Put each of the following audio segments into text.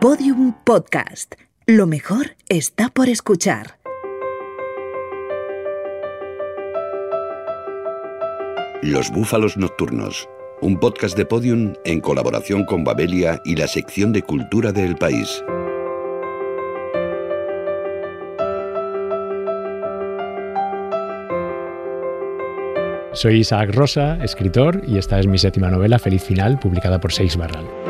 Podium Podcast. Lo mejor está por escuchar. Los Búfalos Nocturnos, un podcast de Podium en colaboración con Babelia y la sección de cultura del país. Soy Isaac Rosa, escritor, y esta es mi séptima novela, Feliz Final, publicada por Seix Barral.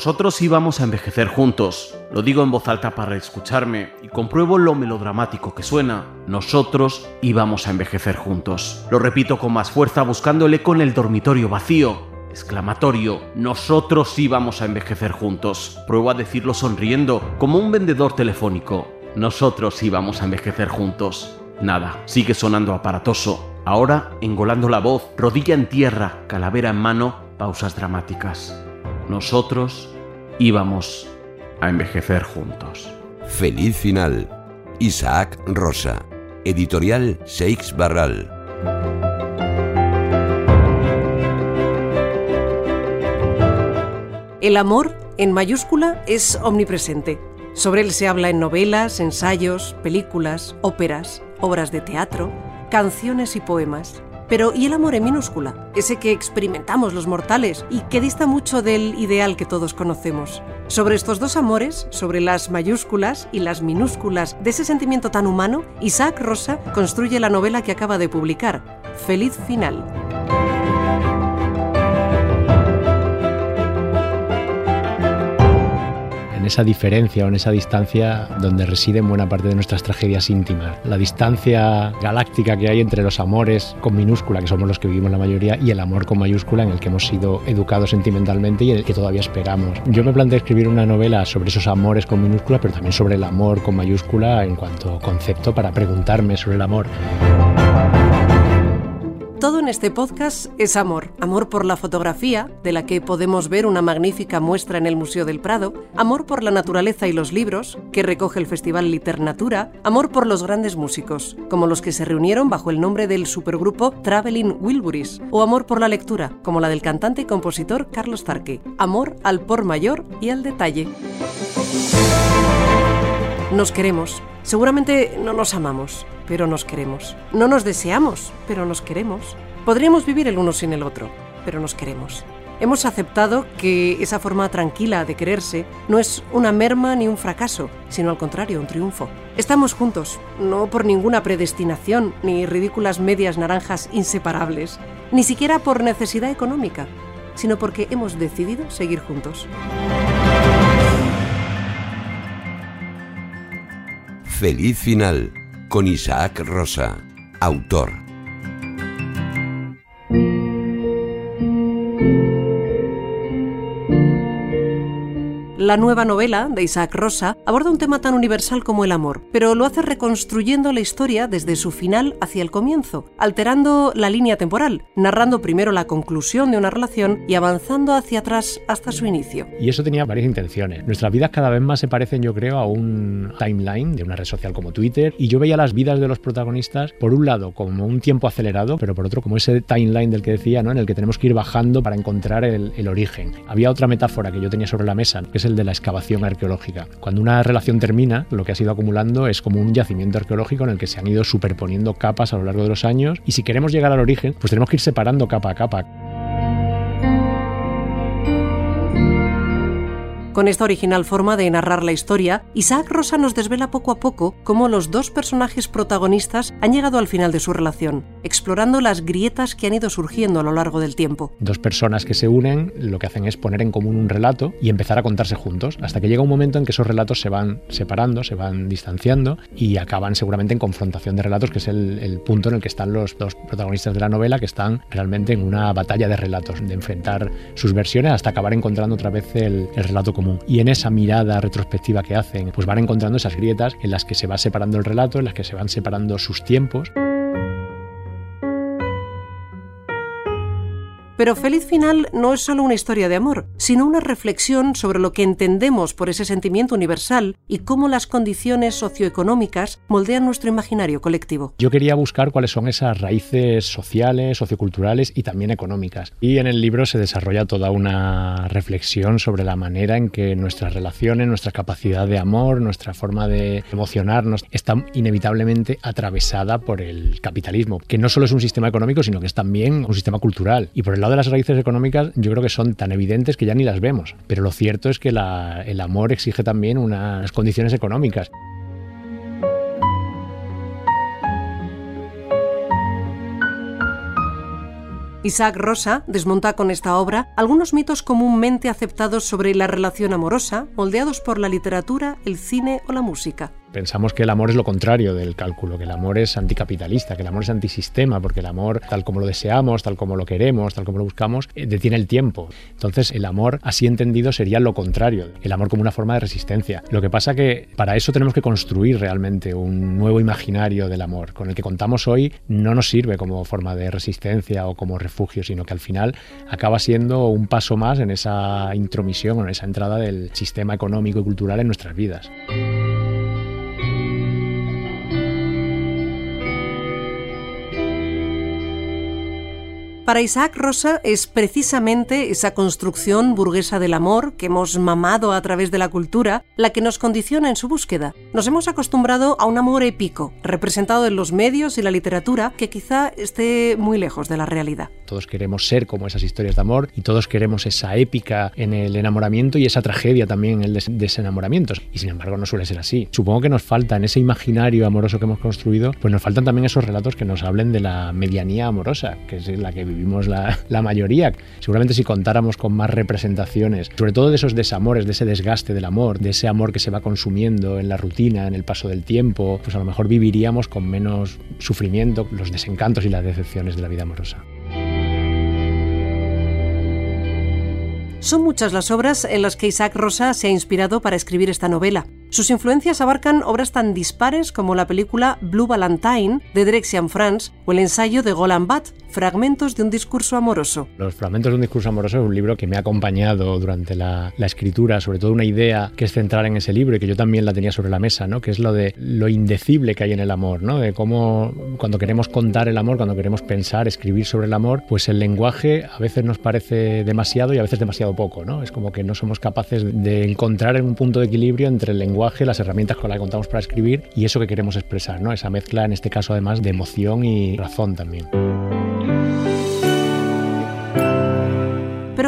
Nosotros íbamos a envejecer juntos. Lo digo en voz alta para escucharme y compruebo lo melodramático que suena. Nosotros íbamos a envejecer juntos. Lo repito con más fuerza eco en el dormitorio vacío. Exclamatorio, nosotros íbamos a envejecer juntos. Pruebo a decirlo sonriendo, como un vendedor telefónico. Nosotros íbamos a envejecer juntos. Nada, sigue sonando aparatoso. Ahora, engolando la voz, rodilla en tierra, calavera en mano, pausas dramáticas. Nosotros íbamos a envejecer juntos. Feliz final. Isaac Rosa. Editorial Seix Barral. El amor, en mayúscula, es omnipresente. Sobre él se habla en novelas, ensayos, películas, óperas, obras de teatro, canciones y poemas. Pero ¿y el amor en minúscula? Ese que experimentamos los mortales y que dista mucho del ideal que todos conocemos. Sobre estos dos amores, sobre las mayúsculas y las minúsculas de ese sentimiento tan humano, Isaac Rosa construye la novela que acaba de publicar, Feliz Final. En esa diferencia o en esa distancia donde residen buena parte de nuestras tragedias íntimas. La distancia galáctica que hay entre los amores con minúscula, que somos los que vivimos la mayoría, y el amor con mayúscula en el que hemos sido educados sentimentalmente y en el que todavía esperamos. Yo me planteé escribir una novela sobre esos amores con minúscula, pero también sobre el amor con mayúscula en cuanto concepto para preguntarme sobre el amor. Todo en este podcast es amor. Amor por la fotografía, de la que podemos ver una magnífica muestra en el Museo del Prado. Amor por la naturaleza y los libros, que recoge el Festival Liternatura. Amor por los grandes músicos, como los que se reunieron bajo el nombre del supergrupo Traveling Wilburys. O amor por la lectura, como la del cantante y compositor Carlos Tarque. Amor al por mayor y al detalle. Nos queremos. Seguramente no nos amamos, pero nos queremos. No nos deseamos, pero nos queremos. Podríamos vivir el uno sin el otro, pero nos queremos. Hemos aceptado que esa forma tranquila de quererse no es una merma ni un fracaso, sino al contrario, un triunfo. Estamos juntos, no por ninguna predestinación ni ridículas medias naranjas inseparables, ni siquiera por necesidad económica, sino porque hemos decidido seguir juntos. Feliz final con Isaac Rosa, autor. La nueva novela de Isaac Rosa aborda un tema tan universal como el amor, pero lo hace reconstruyendo la historia desde su final hacia el comienzo, alterando la línea temporal, narrando primero la conclusión de una relación y avanzando hacia atrás hasta su inicio. Y eso tenía varias intenciones. Nuestras vidas cada vez más se parecen, yo creo, a un timeline de una red social como Twitter, y yo veía las vidas de los protagonistas, por un lado, como un tiempo acelerado, pero por otro, como ese timeline del que decía, ¿no? en el que tenemos que ir bajando para encontrar el, origen. Había otra metáfora que yo tenía sobre la mesa, que es el de la excavación arqueológica. Cuando una relación termina, lo que ha sido acumulando es como un yacimiento arqueológico en el que se han ido superponiendo capas a lo largo de los años y si queremos llegar al origen, pues tenemos que ir separando capa a capa. Con esta original forma de narrar la historia, Isaac Rosa nos desvela poco a poco cómo los dos personajes protagonistas han llegado al final de su relación, explorando las grietas que han ido surgiendo a lo largo del tiempo. Dos personas que se unen lo que hacen es poner en común un relato y empezar a contarse juntos, hasta que llega un momento en que esos relatos se van separando, se van distanciando y acaban seguramente en confrontación de relatos, que es el, punto en el que están los dos protagonistas de la novela, que están realmente en una batalla de relatos, de enfrentar sus versiones hasta acabar encontrando otra vez el, el relato Y en esa mirada retrospectiva que hacen, pues van encontrando esas grietas en las que se va separando el relato, en las que se van separando sus tiempos. Pero Feliz Final no es solo una historia de amor, sino una reflexión sobre lo que entendemos por ese sentimiento universal y cómo las condiciones socioeconómicas moldean nuestro imaginario colectivo. Yo quería buscar cuáles son esas raíces sociales, socioculturales y también económicas. Y en el libro se desarrolla toda una reflexión sobre la manera en que nuestras relaciones, nuestra capacidad de amor, nuestra forma de emocionarnos está inevitablemente atravesada por el capitalismo, que no solo es un sistema económico, sino que es también un sistema cultural. Y por el de las raíces económicas, yo creo que son tan evidentes que ya ni las vemos. Pero lo cierto es que el amor exige también unas condiciones económicas. Isaac Rosa desmonta con esta obra algunos mitos comúnmente aceptados sobre la relación amorosa, moldeados por la literatura, el cine o la música. Pensamos que el amor es lo contrario del cálculo, que el amor es anticapitalista, que el amor es antisistema, porque el amor, tal como lo deseamos, tal como lo queremos, tal como lo buscamos, eh, detiene el tiempo. Entonces, el amor, así entendido, sería lo contrario, el amor como una forma de resistencia. Lo que pasa que para eso tenemos que construir realmente un nuevo imaginario del amor. Con el que contamos hoy no nos sirve como forma de resistencia o como refugio, sino que al final acaba siendo un paso más en esa intromisión o en esa entrada del sistema económico y cultural en nuestras vidas. Para Isaac Rosa es precisamente esa construcción burguesa del amor que hemos mamado a través de la cultura la que nos condiciona en su búsqueda. Nos hemos acostumbrado a un amor épico, representado en los medios y la literatura, que quizá esté muy lejos de la realidad. Todos queremos ser como esas historias de amor y todos queremos esa épica en el enamoramiento y esa tragedia también en el desenamoramiento. Y sin embargo no suele ser así. Supongo que nos falta en ese imaginario amoroso que hemos construido, pues nos faltan también esos relatos que nos hablen de la medianía amorosa, que es la que vivimos vivimos la, la, mayoría. Seguramente si contáramos con más representaciones, sobre todo de esos desamores, de ese desgaste del amor, de ese amor que se va consumiendo en la rutina, en el paso del tiempo, pues a lo mejor viviríamos con menos sufrimiento los desencantos y las decepciones de la vida amorosa. Son muchas las obras en las que Isaac Rosa se ha inspirado para escribir esta novela. Sus influencias abarcan obras tan dispares como la película Blue Valentine de Drexian France o el ensayo de Golan Bat, Fragmentos de un discurso amoroso. Los Fragmentos de un discurso amoroso es un libro que me ha acompañado durante la, escritura, sobre todo una idea que es central en ese libro y que yo también la tenía sobre la mesa, ¿no? que es lo de lo indecible que hay en el amor, ¿no? de cómo cuando queremos contar el amor, cuando queremos pensar, escribir sobre el amor, pues el lenguaje a veces nos parece demasiado y a veces demasiado poco. ¿no? Es como que no somos capaces de encontrar un punto de equilibrio entre el lenguaje, las herramientas con las que contamos para escribir y eso que queremos expresar, ¿no? esa mezcla en este caso además de emoción y razón también.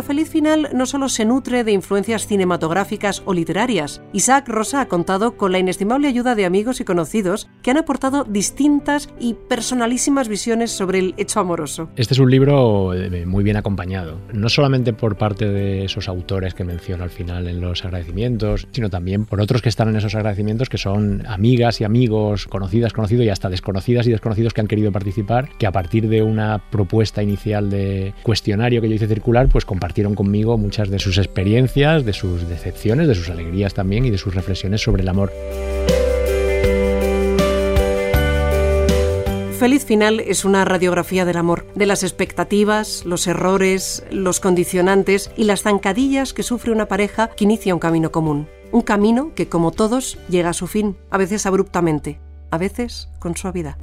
Feliz Final no solo se nutre de influencias cinematográficas o literarias. Isaac Rosa ha contado con la inestimable ayuda de amigos y conocidos que han aportado distintas y personalísimas visiones sobre el hecho amoroso. Este es un libro eh, muy bien acompañado, no solamente por parte de esos autores que menciono al final en los agradecimientos, sino también por otros que están en esos agradecimientos que son amigas y amigos, conocidas, conocidos y hasta desconocidas y desconocidos que han querido participar, que a partir de una propuesta inicial de cuestionario que yo hice circular, pues compartieron conmigo muchas de sus experiencias, de sus decepciones, de sus alegrías también y de sus reflexiones sobre el amor. Feliz Final es una radiografía del amor, de las expectativas, los errores, los condicionantes y las zancadillas que sufre una pareja que inicia un camino común. Un camino que, como todos, llega a su fin, a veces abruptamente, a veces con suavidad.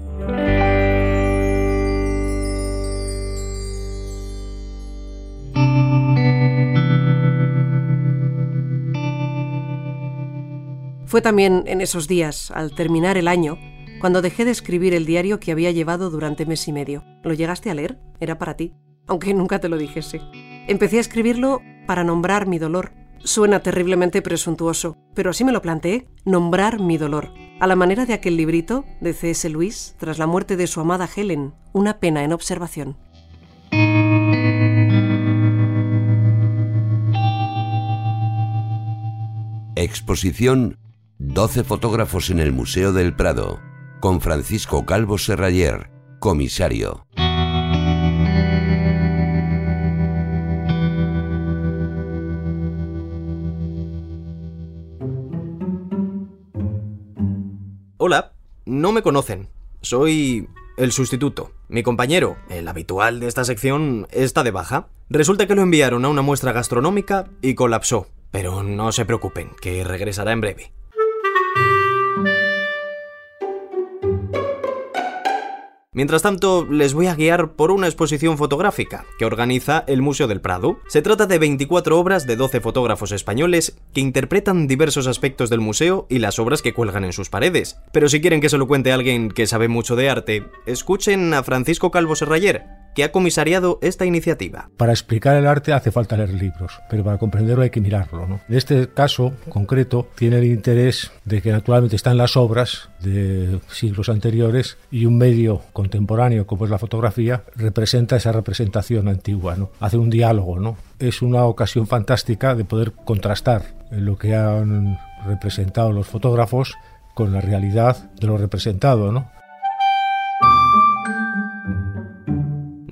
Fue también en esos días, al terminar el año, cuando dejé de escribir el diario que había llevado durante mes y medio. ¿Lo llegaste a leer? Era para ti, aunque nunca te lo dijese. Empecé a escribirlo para nombrar mi dolor. Suena terriblemente presuntuoso, pero así me lo planteé, nombrar mi dolor, a la manera de aquel librito de C.S. Lewis tras la muerte de su amada Helen, una pena en observación. Exposición 12 fotógrafos en el Museo del Prado, con Francisco Calvo Serrayer, comisario. Hola, no me conocen. Soy el sustituto. Mi compañero, el habitual de esta sección, está de baja. Resulta que lo enviaron a una muestra gastronómica y colapsó. Pero no se preocupen, que regresará en breve. Mientras tanto, les voy a guiar por una exposición fotográfica que organiza el Museo del Prado. Se trata de 24 obras de 12 fotógrafos españoles que interpretan diversos aspectos del museo y las obras que cuelgan en sus paredes. Pero si quieren que se lo cuente alguien que sabe mucho de arte, escuchen a Francisco Calvo Serrayer, que ha comisariado esta iniciativa. Para explicar el arte hace falta leer libros, pero para comprenderlo hay que mirarlo. ¿no? En este caso concreto tiene el interés de que naturalmente están las obras de siglos anteriores y un medio contemporáneo como es la fotografía representa esa representación antigua, ¿no? hace un diálogo. ¿no? Es una ocasión fantástica de poder contrastar lo que han representado los fotógrafos con la realidad de lo representado, ¿no?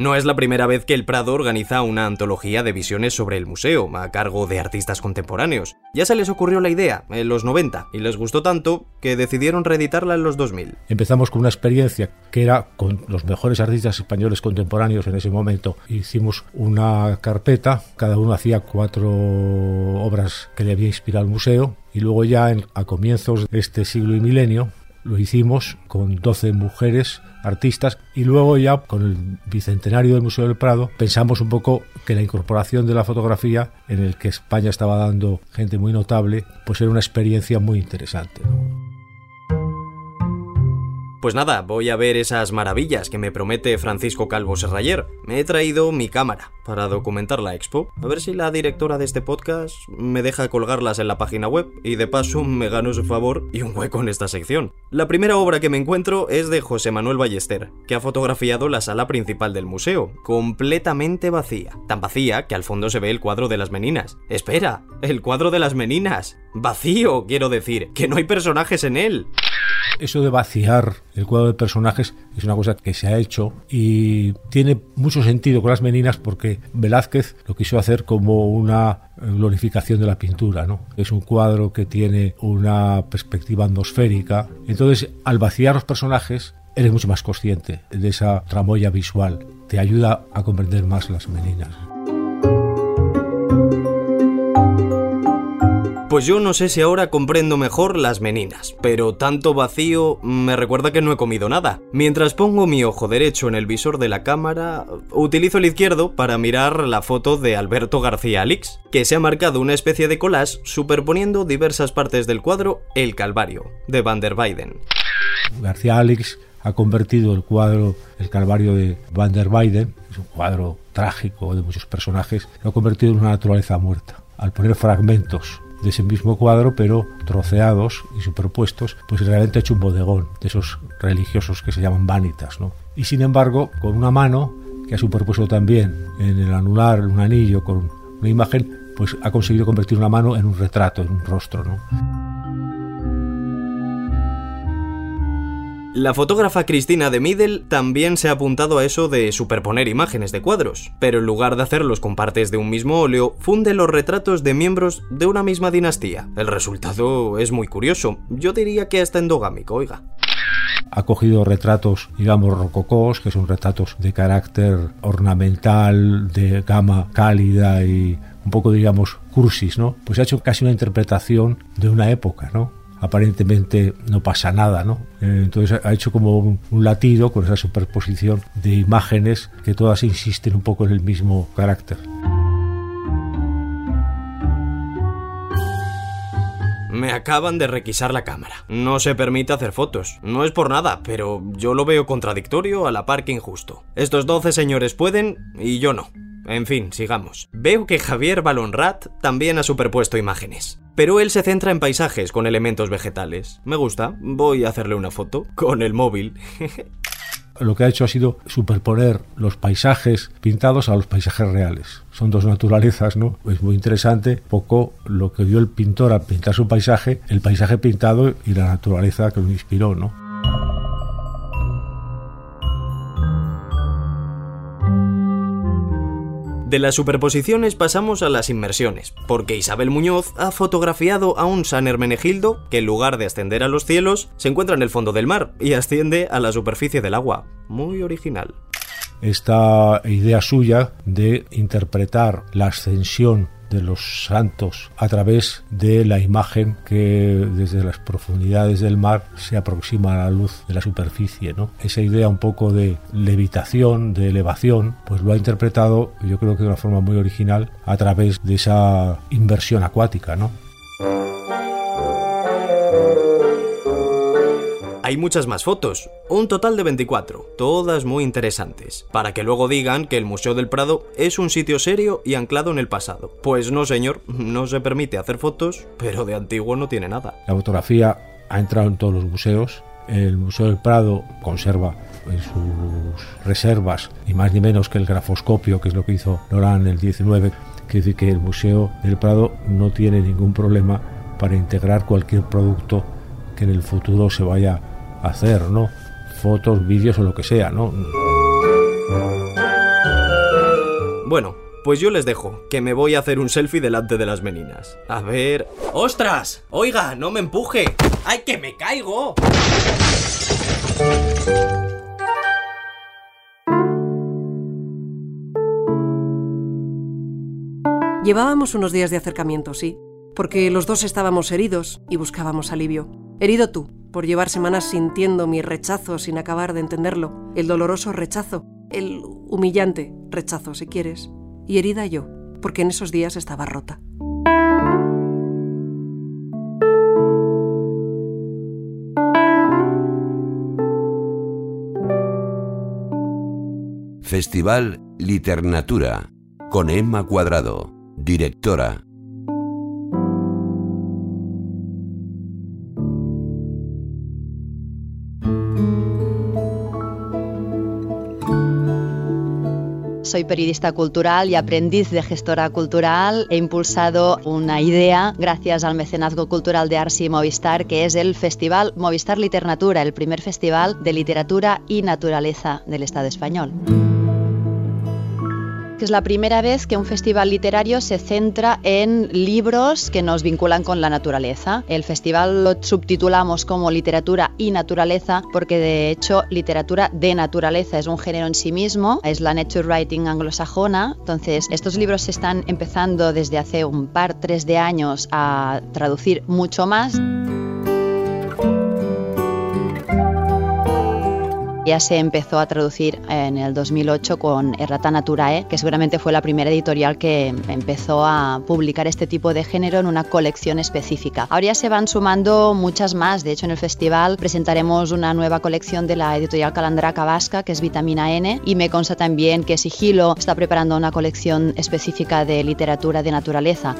No es la primera vez que el Prado organiza una antología de visiones sobre el museo, a cargo de artistas contemporáneos. Ya se les ocurrió la idea en los 90 y les gustó tanto que decidieron reeditarla en los 2000. Empezamos con una experiencia que era con los mejores artistas españoles contemporáneos en ese momento. Hicimos una carpeta, cada uno hacía cuatro obras que le había inspirado al museo y luego ya a comienzos de este siglo y milenio lo hicimos con 12 mujeres artistas y luego ya con el bicentenario del Museo del Prado pensamos un poco que la incorporación de la fotografía en el que España estaba dando gente muy notable pues era una experiencia muy interesante. Pues nada, voy a ver esas maravillas que me promete Francisco Calvo Serrayer. Me he traído mi cámara para documentar la expo. A ver si la directora de este podcast me deja colgarlas en la página web y de paso me gano su favor y un hueco en esta sección. La primera obra que me encuentro es de José Manuel Ballester, que ha fotografiado la sala principal del museo, completamente vacía. Tan vacía que al fondo se ve el cuadro de las meninas. Espera, el cuadro de las meninas. Vacío, quiero decir, que no hay personajes en él. Eso de vaciar el cuadro de personajes es una cosa que se ha hecho y tiene mucho sentido con las meninas porque Velázquez lo quiso hacer como una glorificación de la pintura, ¿no? Es un cuadro que tiene una perspectiva atmosférica. Entonces, al vaciar los personajes, eres mucho más consciente de esa tramoya visual. Te ayuda a comprender más las meninas. Pues yo no sé si ahora comprendo mejor las meninas, pero tanto vacío me recuerda que no he comido nada. Mientras pongo mi ojo derecho en el visor de la cámara, utilizo el izquierdo para mirar la foto de Alberto García Alix, que se ha marcado una especie de collage superponiendo diversas partes del cuadro El Calvario, de Van der Weyden. García Alix ha convertido el cuadro El Calvario de Van der Weyden, es un cuadro trágico de muchos personajes, lo ha convertido en una naturaleza muerta. Al poner fragmentos de ese mismo cuadro, pero troceados y superpuestos, pues realmente ha hecho un bodegón de esos religiosos que se llaman vanitas, ¿no? Y sin embargo, con una mano que ha superpuesto también en el anular un anillo con una imagen, pues ha conseguido convertir una mano en un retrato, en un rostro, ¿no? La fotógrafa Cristina de Middle también se ha apuntado a eso de superponer imágenes de cuadros, pero en lugar de hacerlos con partes de un mismo óleo, funde los retratos de miembros de una misma dinastía. El resultado es muy curioso, yo diría que hasta endogámico, oiga ha cogido retratos, digamos, rococós, que son retratos de carácter ornamental, de gama cálida y un poco, digamos, cursis, ¿no? Pues ha hecho casi una interpretación de una época, ¿no? Aparentemente no pasa nada, ¿no? Eh, entonces ha hecho como un, latido con esa superposición de imágenes que todas insisten un poco en el mismo carácter. Me acaban de requisar la cámara. No se permite hacer fotos. No es por nada, pero yo lo veo contradictorio a la par que injusto. Estos 12 señores pueden y yo no. En fin, sigamos. Veo que Javier Balonrat también ha superpuesto imágenes. Pero él se centra en paisajes con elementos vegetales. Me gusta, voy a hacerle una foto con el móvil. lo que ha hecho ha sido superponer los paisajes pintados a los paisajes reales. Son dos naturalezas, ¿no? Es muy interesante, poco lo que vio el pintor al pintar su paisaje, el paisaje pintado y la naturaleza que lo inspiró, ¿no? De las superposiciones pasamos a las inmersiones, porque Isabel Muñoz ha fotografiado a un San Hermenegildo que en lugar de ascender a los cielos, se encuentra en el fondo del mar y asciende a la superficie del agua. Muy original. esta idea suya de interpretar la ascensión de los santos a través de la imagen que desde las profundidades del mar se aproxima a la luz de la superficie, ¿no? Esa idea un poco de levitación, de elevación, pues lo ha interpretado yo creo que de una forma muy original a través de esa inversión acuática, ¿no? Hay muchas más fotos, un total de 24, todas muy interesantes, para que luego digan que el Museo del Prado es un sitio serio y anclado en el pasado. Pues no, señor, no se permite hacer fotos, pero de antiguo no tiene nada. La fotografía ha entrado en todos los museos. El Museo del Prado conserva en sus reservas ni más ni menos que el grafoscopio, que es lo que hizo Lorán en el 19. Quiere decir que el Museo del Prado no tiene ningún problema para integrar cualquier producto que en el futuro se vaya hacer, ¿no? Fotos, vídeos o lo que sea, ¿no? Bueno, pues yo les dejo, que me voy a hacer un selfie delante de las meninas. A ver... ¡Ostras! Oiga, no me empuje. ¡Ay, que me caigo! Llevábamos unos días de acercamiento, sí, porque los dos estábamos heridos y buscábamos alivio. Herido tú, por llevar semanas sintiendo mi rechazo sin acabar de entenderlo, el doloroso rechazo, el humillante rechazo, si quieres, y herida yo, porque en esos días estaba rota. Festival Liternatura con Emma Cuadrado, directora. Soy periodista cultural y aprendiz de gestora cultural. He impulsado una idea gracias al mecenazgo cultural de Arsi Movistar, que es el Festival Movistar Literatura, el primer festival de literatura y naturaleza del Estado español que es la primera vez que un festival literario se centra en libros que nos vinculan con la naturaleza. El festival lo subtitulamos como literatura y naturaleza porque de hecho literatura de naturaleza es un género en sí mismo, es la nature writing anglosajona, entonces estos libros se están empezando desde hace un par, tres de años a traducir mucho más. Ya se empezó a traducir en el 2008 con Errata Naturae, que seguramente fue la primera editorial que empezó a publicar este tipo de género en una colección específica. Ahora ya se van sumando muchas más. De hecho, en el festival presentaremos una nueva colección de la editorial Calandraca Vasca, que es Vitamina N, y me consta también que Sigilo está preparando una colección específica de literatura de naturaleza.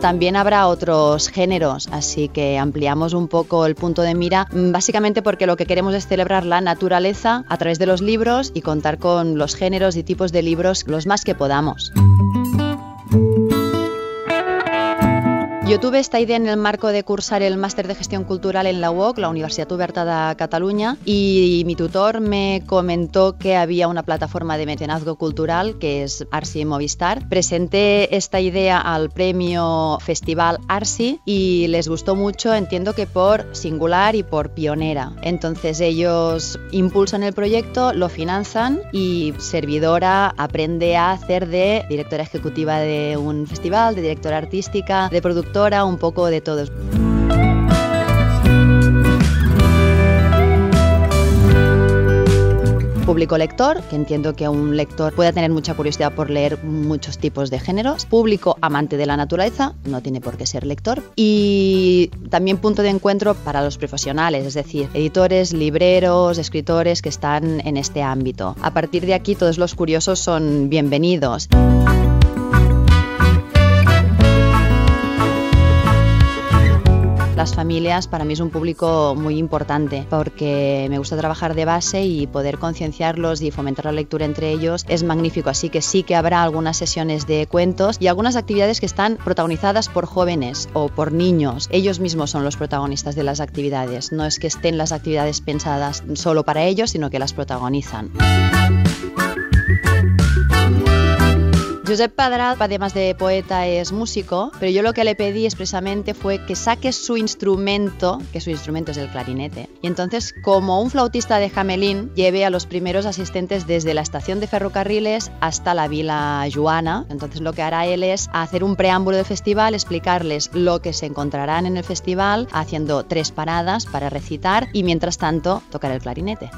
También habrá otros géneros, así que ampliamos un poco el punto de mira, mm, básicamente porque lo que queremos es celebrar la naturaleza a través de los libros y contar con los géneros y tipos de libros los más que podamos. Yo tuve esta idea en el marco de cursar el máster de gestión cultural en la UOC, la Universidad Oberta de Cataluña, y mi tutor me comentó que había una plataforma de mecenazgo cultural que es Arsi Movistar. Presenté esta idea al premio Festival Arsi y les gustó mucho, entiendo que por singular y por pionera. Entonces ellos impulsan el proyecto, lo financian y servidora aprende a hacer de directora ejecutiva de un festival, de directora artística, de productora un poco de todos. Público lector, que entiendo que un lector pueda tener mucha curiosidad por leer muchos tipos de géneros. Público amante de la naturaleza, no tiene por qué ser lector. Y también punto de encuentro para los profesionales, es decir, editores, libreros, escritores que están en este ámbito. A partir de aquí todos los curiosos son bienvenidos. Las familias para mí es un público muy importante porque me gusta trabajar de base y poder concienciarlos y fomentar la lectura entre ellos es magnífico. Así que sí que habrá algunas sesiones de cuentos y algunas actividades que están protagonizadas por jóvenes o por niños. Ellos mismos son los protagonistas de las actividades. No es que estén las actividades pensadas solo para ellos, sino que las protagonizan. Josep Padrà, además de poeta, es músico, pero yo lo que le pedí expresamente fue que saque su instrumento, que su instrumento es el clarinete, y entonces, como un flautista de Jamelín, lleve a los primeros asistentes desde la estación de ferrocarriles hasta la Vila Joana. Entonces, lo que hará él es hacer un preámbulo del festival, explicarles lo que se encontrarán en el festival, haciendo tres paradas para recitar y mientras tanto tocar el clarinete.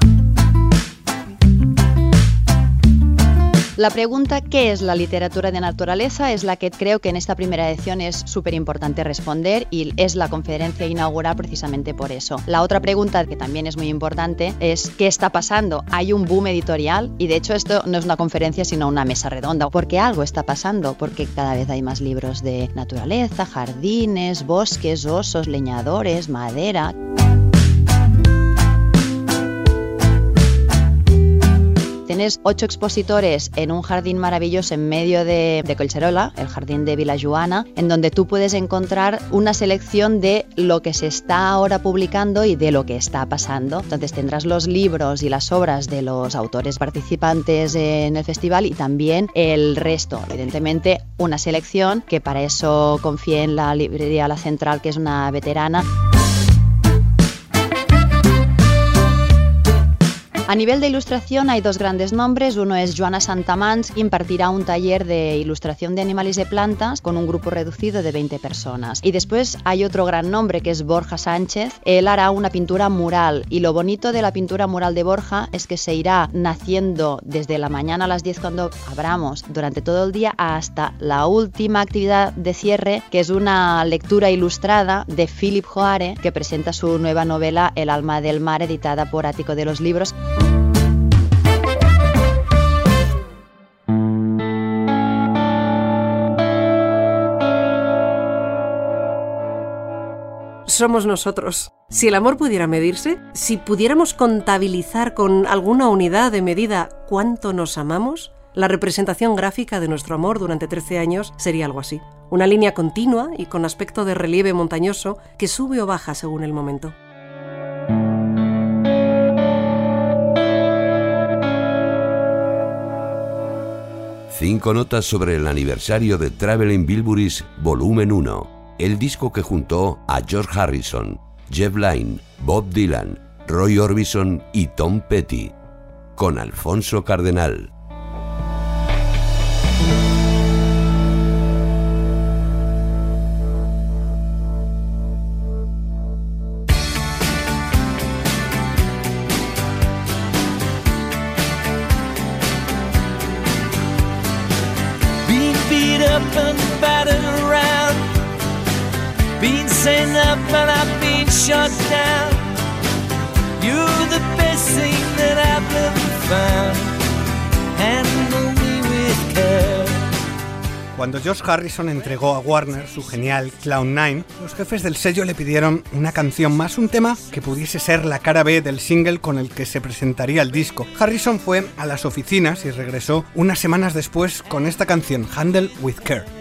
La pregunta ¿qué es la literatura de naturaleza? es la que creo que en esta primera edición es súper importante responder y es la conferencia inaugural precisamente por eso. La otra pregunta que también es muy importante es ¿qué está pasando? Hay un boom editorial y de hecho esto no es una conferencia sino una mesa redonda porque algo está pasando, porque cada vez hay más libros de naturaleza, jardines, bosques, osos, leñadores, madera. Tienes ocho expositores en un jardín maravilloso en medio de, de Colcherola, el jardín de Vila Joana, en donde tú puedes encontrar una selección de lo que se está ahora publicando y de lo que está pasando. Entonces tendrás los libros y las obras de los autores participantes en el festival y también el resto. Evidentemente, una selección que para eso confié en la librería La Central, que es una veterana. A nivel de ilustración hay dos grandes nombres. Uno es Joana Santamans, que impartirá un taller de ilustración de animales y plantas con un grupo reducido de 20 personas. Y después hay otro gran nombre que es Borja Sánchez. Él hará una pintura mural y lo bonito de la pintura mural de Borja es que se irá naciendo desde la mañana a las 10 cuando abramos durante todo el día hasta la última actividad de cierre que es una lectura ilustrada de Philip Joare que presenta su nueva novela El alma del mar editada por Ático de los Libros. Somos nosotros. Si el amor pudiera medirse, si pudiéramos contabilizar con alguna unidad de medida cuánto nos amamos, la representación gráfica de nuestro amor durante 13 años sería algo así. Una línea continua y con aspecto de relieve montañoso que sube o baja según el momento. Cinco notas sobre el aniversario de Traveling Bilburys Volumen 1 el disco que juntó a George Harrison, Jeff Lynne, Bob Dylan, Roy Orbison y Tom Petty, con Alfonso Cardenal. Cuando Josh Harrison entregó a Warner su genial Clown 9, los jefes del sello le pidieron una canción más, un tema que pudiese ser la cara B del single con el que se presentaría el disco. Harrison fue a las oficinas y regresó unas semanas después con esta canción, Handle with Care.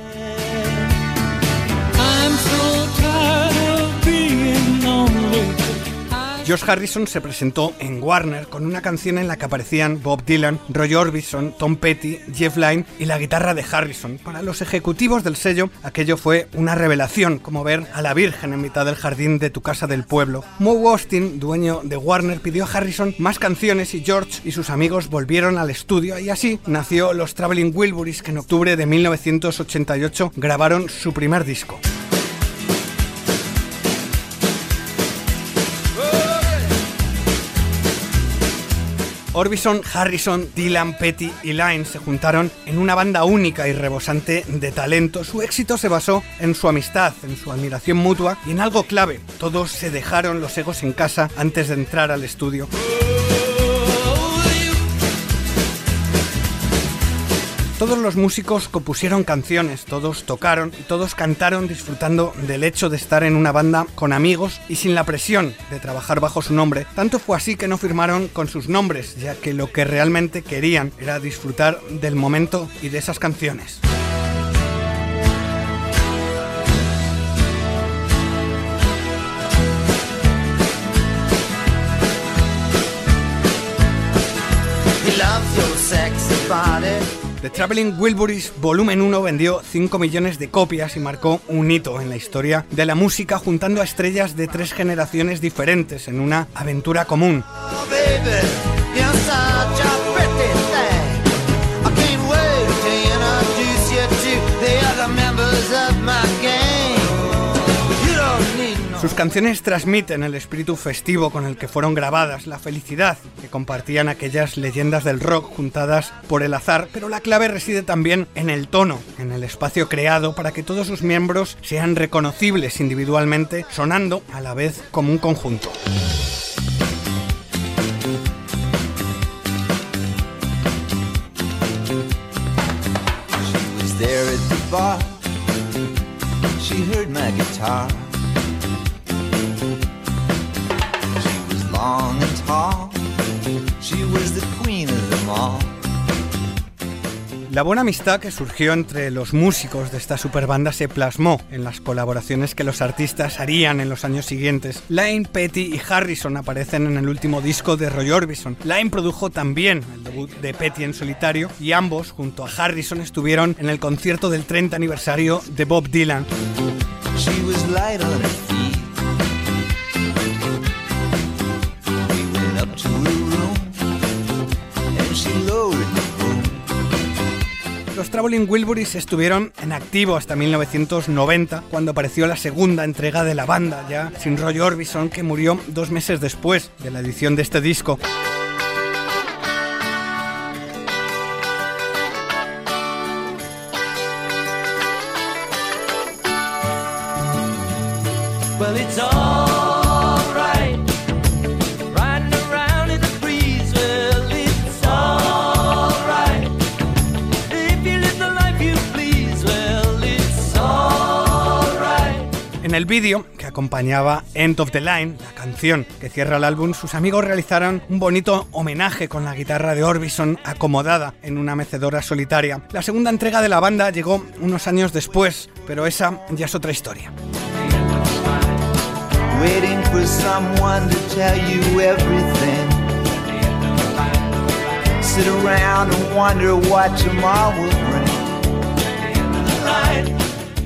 Josh Harrison se presentó en Warner con una canción en la que aparecían Bob Dylan, Roy Orbison, Tom Petty, Jeff Lynne y la guitarra de Harrison. Para los ejecutivos del sello, aquello fue una revelación, como ver a la Virgen en mitad del jardín de tu casa del pueblo. Moe Austin, dueño de Warner, pidió a Harrison más canciones y George y sus amigos volvieron al estudio y así nació los Traveling Wilburys que en octubre de 1988 grabaron su primer disco. Orbison, Harrison, Dylan, Petty y Line se juntaron en una banda única y rebosante de talento. Su éxito se basó en su amistad, en su admiración mutua y en algo clave. Todos se dejaron los egos en casa antes de entrar al estudio. Todos los músicos compusieron canciones, todos tocaron y todos cantaron disfrutando del hecho de estar en una banda con amigos y sin la presión de trabajar bajo su nombre. Tanto fue así que no firmaron con sus nombres, ya que lo que realmente querían era disfrutar del momento y de esas canciones. The Traveling Wilburys Volumen 1 vendió 5 millones de copias y marcó un hito en la historia de la música juntando a estrellas de tres generaciones diferentes en una aventura común. Sus canciones transmiten el espíritu festivo con el que fueron grabadas, la felicidad que compartían aquellas leyendas del rock juntadas por el azar, pero la clave reside también en el tono, en el espacio creado para que todos sus miembros sean reconocibles individualmente, sonando a la vez como un conjunto. La buena amistad que surgió entre los músicos de esta superbanda se plasmó en las colaboraciones que los artistas harían en los años siguientes. Lane, Petty y Harrison aparecen en el último disco de Roy Orbison. Lane produjo también el debut de Petty en solitario y ambos, junto a Harrison, estuvieron en el concierto del 30 aniversario de Bob Dylan. Los Traveling Wilburys estuvieron en activo hasta 1990, cuando apareció la segunda entrega de la banda, ya sin Roy Orbison, que murió dos meses después de la edición de este disco. El vídeo que acompañaba End of the Line, la canción que cierra el álbum, sus amigos realizaron un bonito homenaje con la guitarra de Orbison acomodada en una mecedora solitaria. La segunda entrega de la banda llegó unos años después, pero esa ya es otra historia.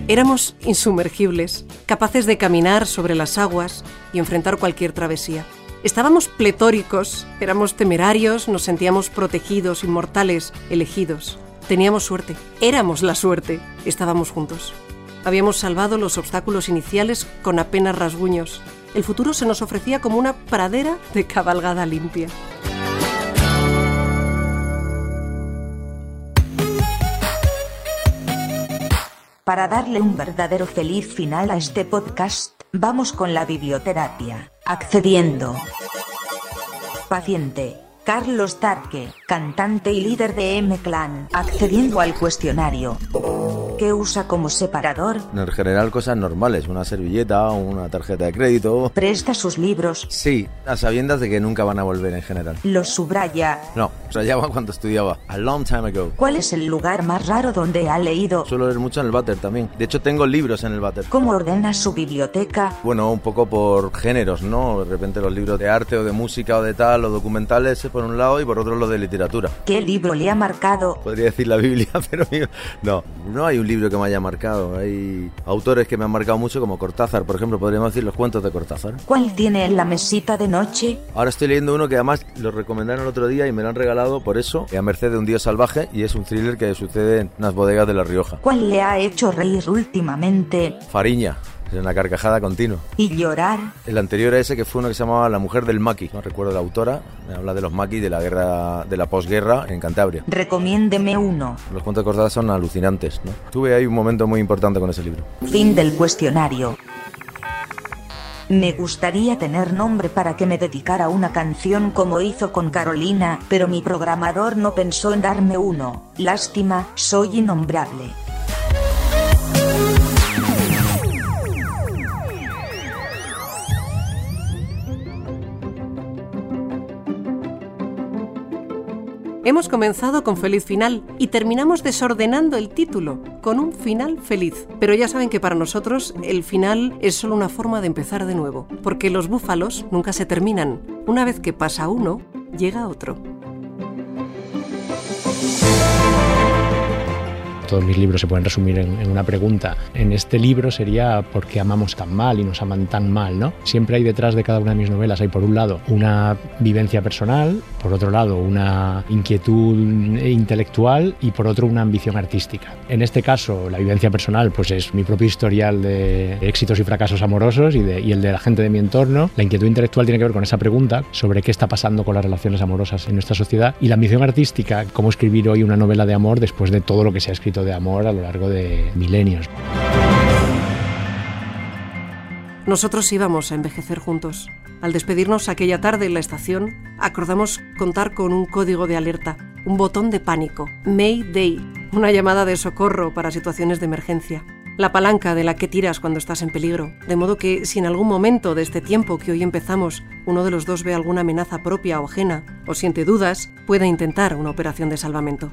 Éramos insumergibles, capaces de caminar sobre las aguas y enfrentar cualquier travesía. Estábamos pletóricos, éramos temerarios, nos sentíamos protegidos, inmortales, elegidos. Teníamos suerte, éramos la suerte, estábamos juntos. Habíamos salvado los obstáculos iniciales con apenas rasguños. El futuro se nos ofrecía como una pradera de cabalgada limpia. Para darle un verdadero feliz final a este podcast, vamos con la biblioterapia. Accediendo. Paciente. Carlos Tarque, cantante y líder de M-Clan, accediendo al cuestionario. ¿Qué usa como separador? En general cosas normales, una servilleta, una tarjeta de crédito. ¿Presta sus libros? Sí, a sabiendas de que nunca van a volver en general. ¿Los subraya? No, subrayaba cuando estudiaba, a long time ago. ¿Cuál es el lugar más raro donde ha leído? Suelo leer mucho en el váter también. De hecho, tengo libros en el váter. ¿Cómo ordena su biblioteca? Bueno, un poco por géneros, ¿no? De repente los libros de arte o de música o de tal, o documentales por un lado y por otro los de literatura. ¿Qué libro le ha marcado? Podría decir la Biblia, pero no, no hay un libro que me haya marcado. Hay autores que me han marcado mucho como Cortázar, por ejemplo, podríamos decir los cuentos de Cortázar. ¿Cuál tiene en la mesita de noche? Ahora estoy leyendo uno que además lo recomendaron el otro día y me lo han regalado por eso, a merced de un dios salvaje y es un thriller que sucede en unas bodegas de La Rioja. ¿Cuál le ha hecho reír últimamente? Fariña. Es una carcajada continua. ¿Y llorar? El anterior a ese que fue uno que se llamaba La mujer del maqui. No recuerdo la autora. Me habla de los maquis de la guerra, de la posguerra en Cantabria. Recomiéndeme uno. Los cuentos de Cortázar son alucinantes. ¿no? Tuve ahí un momento muy importante con ese libro. Fin del cuestionario. Me gustaría tener nombre para que me dedicara una canción como hizo con Carolina, pero mi programador no pensó en darme uno. Lástima, soy innombrable. Hemos comenzado con feliz final y terminamos desordenando el título con un final feliz. Pero ya saben que para nosotros el final es solo una forma de empezar de nuevo, porque los búfalos nunca se terminan. Una vez que pasa uno, llega otro. Todos mis libros se pueden resumir en, en, una pregunta. En este libro sería ¿por qué amamos tan mal y nos aman tan mal? ¿no? Siempre hay detrás de cada una de mis novelas, hay por un lado una vivencia personal, por otro lado una inquietud intelectual y por otro una ambición artística. En este caso, la vivencia personal pues es mi propio historial de éxitos y fracasos amorosos y, de, y el de la gente de mi entorno. La inquietud intelectual tiene que ver con esa pregunta sobre qué está pasando con las relaciones amorosas en nuestra sociedad y la ambición artística, cómo escribir hoy una novela de amor después de todo lo que se ha escrito de amor a lo largo de milenios. Nosotros íbamos a envejecer juntos. Al despedirnos aquella tarde en la estación, acordamos contar con un código de alerta, un botón de pánico, Mayday, una llamada de socorro para situaciones de emergencia, la palanca de la que tiras cuando estás en peligro, de modo que si en algún momento de este tiempo que hoy empezamos uno de los dos ve alguna amenaza propia o ajena o siente dudas, pueda intentar una operación de salvamento.